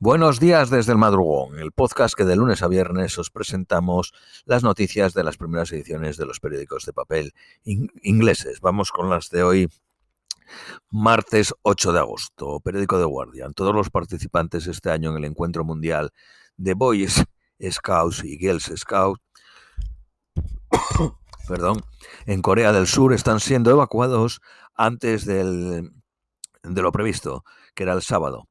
Buenos días desde el madrugón, el podcast que de lunes a viernes os presentamos las noticias de las primeras ediciones de los periódicos de papel ingleses. Vamos con las de hoy, martes 8 de agosto, periódico de Guardian. Todos los participantes este año en el encuentro mundial de Boys Scouts y Girls Scouts perdón, en Corea del Sur están siendo evacuados antes del, de lo previsto, que era el sábado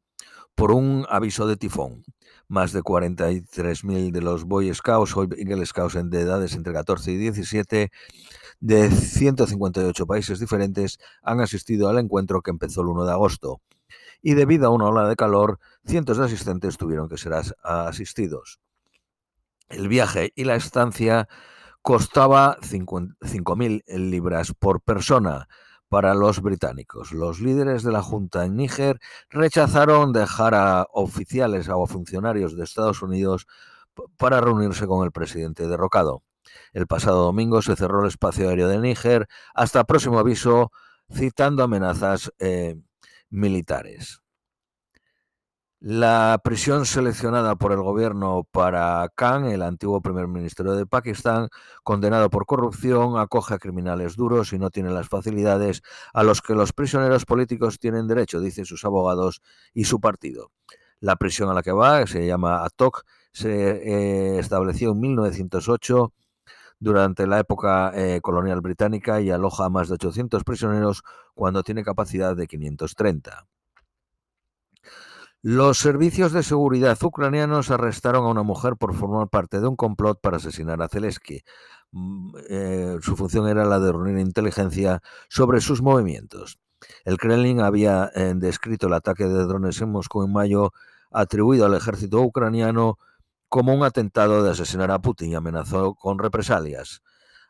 por un aviso de tifón. Más de 43.000 de los Boy Scouts o Eagle Scouts de edades entre 14 y 17 de 158 países diferentes han asistido al encuentro que empezó el 1 de agosto. Y debido a una ola de calor, cientos de asistentes tuvieron que ser asistidos. El viaje y la estancia costaba 5.000 libras por persona, para los británicos. Los líderes de la Junta en Níger rechazaron dejar a oficiales o funcionarios de Estados Unidos para reunirse con el presidente derrocado. El pasado domingo se cerró el espacio aéreo de Níger hasta próximo aviso, citando amenazas eh, militares. La prisión seleccionada por el gobierno para Khan, el antiguo primer ministro de Pakistán, condenado por corrupción, acoge a criminales duros y no tiene las facilidades a los que los prisioneros políticos tienen derecho, dicen sus abogados y su partido. La prisión a la que va, se llama Atok, se eh, estableció en 1908 durante la época eh, colonial británica y aloja a más de 800 prisioneros cuando tiene capacidad de 530. Los servicios de seguridad ucranianos arrestaron a una mujer por formar parte de un complot para asesinar a Zelensky. Mm, eh, su función era la de reunir inteligencia sobre sus movimientos. El Kremlin había eh, descrito el ataque de drones en Moscú en mayo, atribuido al ejército ucraniano como un atentado de asesinar a Putin y amenazó con represalias.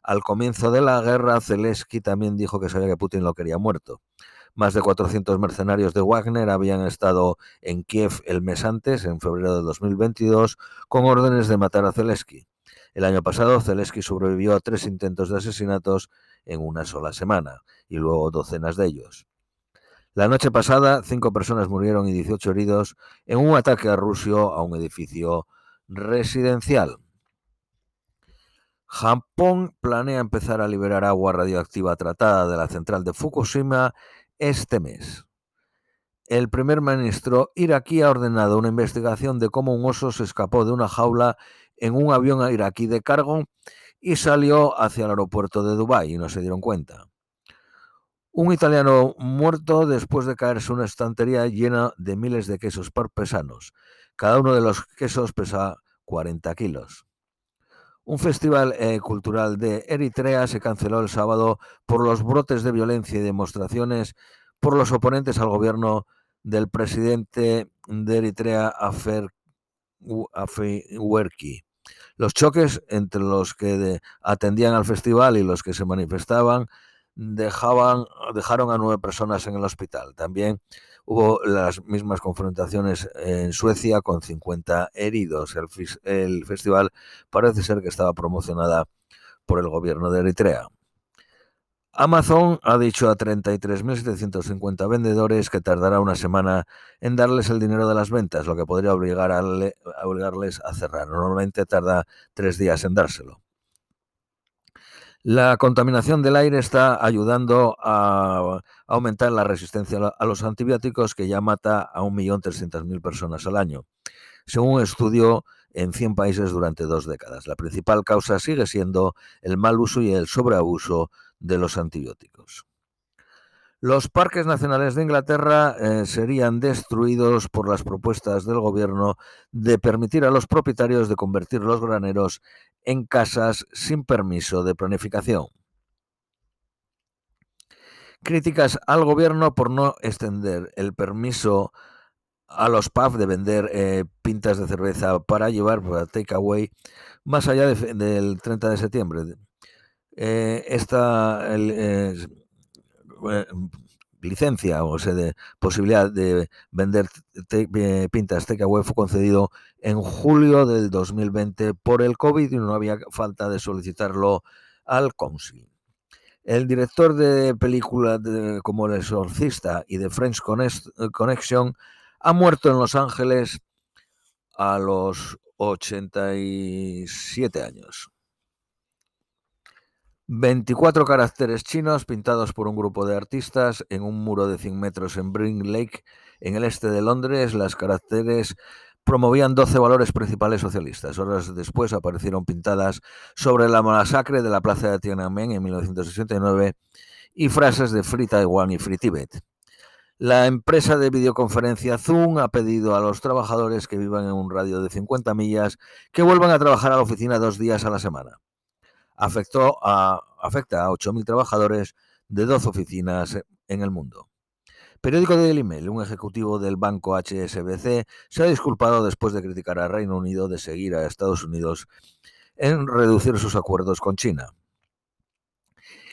Al comienzo de la guerra, Zelensky también dijo que sabía que Putin lo quería muerto. Más de 400 mercenarios de Wagner habían estado en Kiev el mes antes, en febrero de 2022, con órdenes de matar a Zelensky. El año pasado, Zelensky sobrevivió a tres intentos de asesinatos en una sola semana, y luego docenas de ellos. La noche pasada, cinco personas murieron y 18 heridos en un ataque a Rusia a un edificio residencial. Japón planea empezar a liberar agua radioactiva tratada de la central de Fukushima este mes. El primer ministro iraquí ha ordenado una investigación de cómo un oso se escapó de una jaula en un avión iraquí de cargo y salió hacia el aeropuerto de Dubái y no se dieron cuenta. Un italiano muerto después de caerse una estantería llena de miles de quesos parpesanos. Cada uno de los quesos pesa 40 kilos. Un festival eh, cultural de Eritrea se canceló el sábado por los brotes de violencia y demostraciones por los oponentes al gobierno del presidente de Eritrea, Afer Afewerki. Los choques entre los que atendían al festival y los que se manifestaban dejaban, dejaron a nueve personas en el hospital. También hubo las mismas confrontaciones en Suecia con 50 heridos. El, festival parece ser que estaba promocionada por el gobierno de Eritrea. Amazon ha dicho a 33.750 vendedores que tardará una semana en darles el dinero de las ventas, lo que podría obligar a obligarles a cerrar. Normalmente tarda tres días en dárselo. La contaminación del aire está ayudando a aumentar la resistencia a los antibióticos que ya mata a 1.300.000 personas al año, según un estudio en 100 países durante dos décadas. La principal causa sigue siendo el mal uso y el sobreabuso de los antibióticos. Los parques nacionales de Inglaterra eh, serían destruidos por las propuestas del gobierno de permitir a los propietarios de convertir los graneros en casas sin permiso de planificación. Críticas al gobierno por no extender el permiso a los pubs de vender eh, pintas de cerveza para llevar para takeaway más allá del 30 de septiembre. Eh, esta licencia o sea, de posibilidad de vender pintas takeaway fue concedido en julio del 2020 por el COVID y no había falta de solicitarlo al Council. El director de películas como El Exorcista y de French Connection ha muerto en Los Ángeles a los 87 años. 24 caracteres chinos pintados por un grupo de artistas en un muro de 100 metros en Bring Lake, en el este de Londres. Las caracteres promovían 12 valores principales socialistas. Horas después aparecieron pintadas sobre la masacre de la plaza de Tiananmen en 1969 y frases de Free Taiwan y Free Tibet. La empresa de videoconferencia Zoom ha pedido a los trabajadores que vivan en un radio de 50 millas que vuelvan a trabajar a la oficina dos días a la semana. Afectó a, afecta a 8.000 trabajadores de 12 oficinas en el mundo. Periódico Daily Mail, un ejecutivo del banco HSBC se ha disculpado después de criticar a Reino Unido de seguir a Estados Unidos en reducir sus acuerdos con China.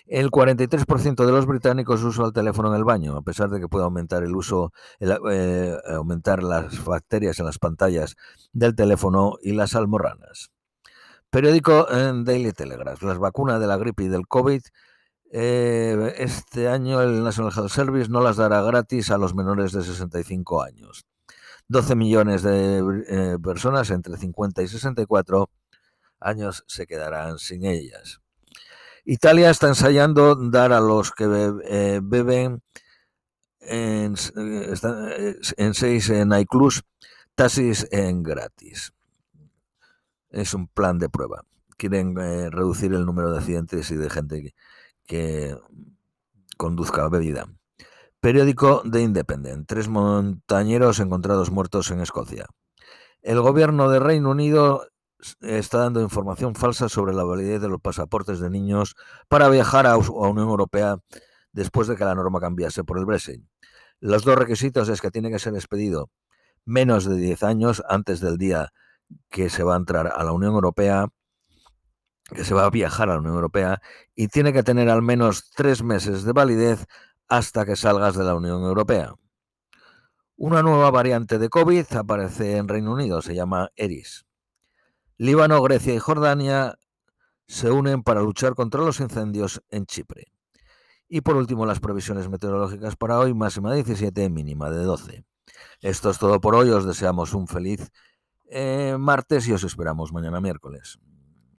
El 43% de los británicos usa el teléfono en el baño, a pesar de que puede aumentar el uso, eh, aumentar las bacterias en las pantallas del teléfono y las almorranas. Periódico en Daily Telegraph. Las vacunas de la gripe y del COVID eh, este año el National Health Service no las dará gratis a los menores de 65 años. 12 millones de eh, personas entre 50 y 64 años se quedarán sin ellas. Italia está ensayando dar a los que eh, beben en, eh, eh, en seis nightclubs taxis en gratis. Es un plan de prueba. Quieren reducir el número de accidentes y de gente que, conduzca bebida. Periódico de Independent. Tres montañeros encontrados muertos en Escocia. El gobierno de Reino Unido está dando información falsa sobre la validez de los pasaportes de niños para viajar a, Unión Europea después de que la norma cambiase por el Brexit. Los dos requisitos es que tiene que ser expedido menos de 10 años antes del día que se va a entrar a la Unión Europea, que se va a viajar a la Unión Europea, y tiene que tener al menos tres meses de validez hasta que salgas de la Unión Europea. Una nueva variante de COVID aparece en Reino Unido, se llama ERIS. Líbano, Grecia y Jordania se unen para luchar contra los incendios en Chipre. Y por último, las previsiones meteorológicas para hoy, máxima de 17, mínima de 12. Esto es todo por hoy, os deseamos un feliz eh, martes y os esperamos mañana miércoles.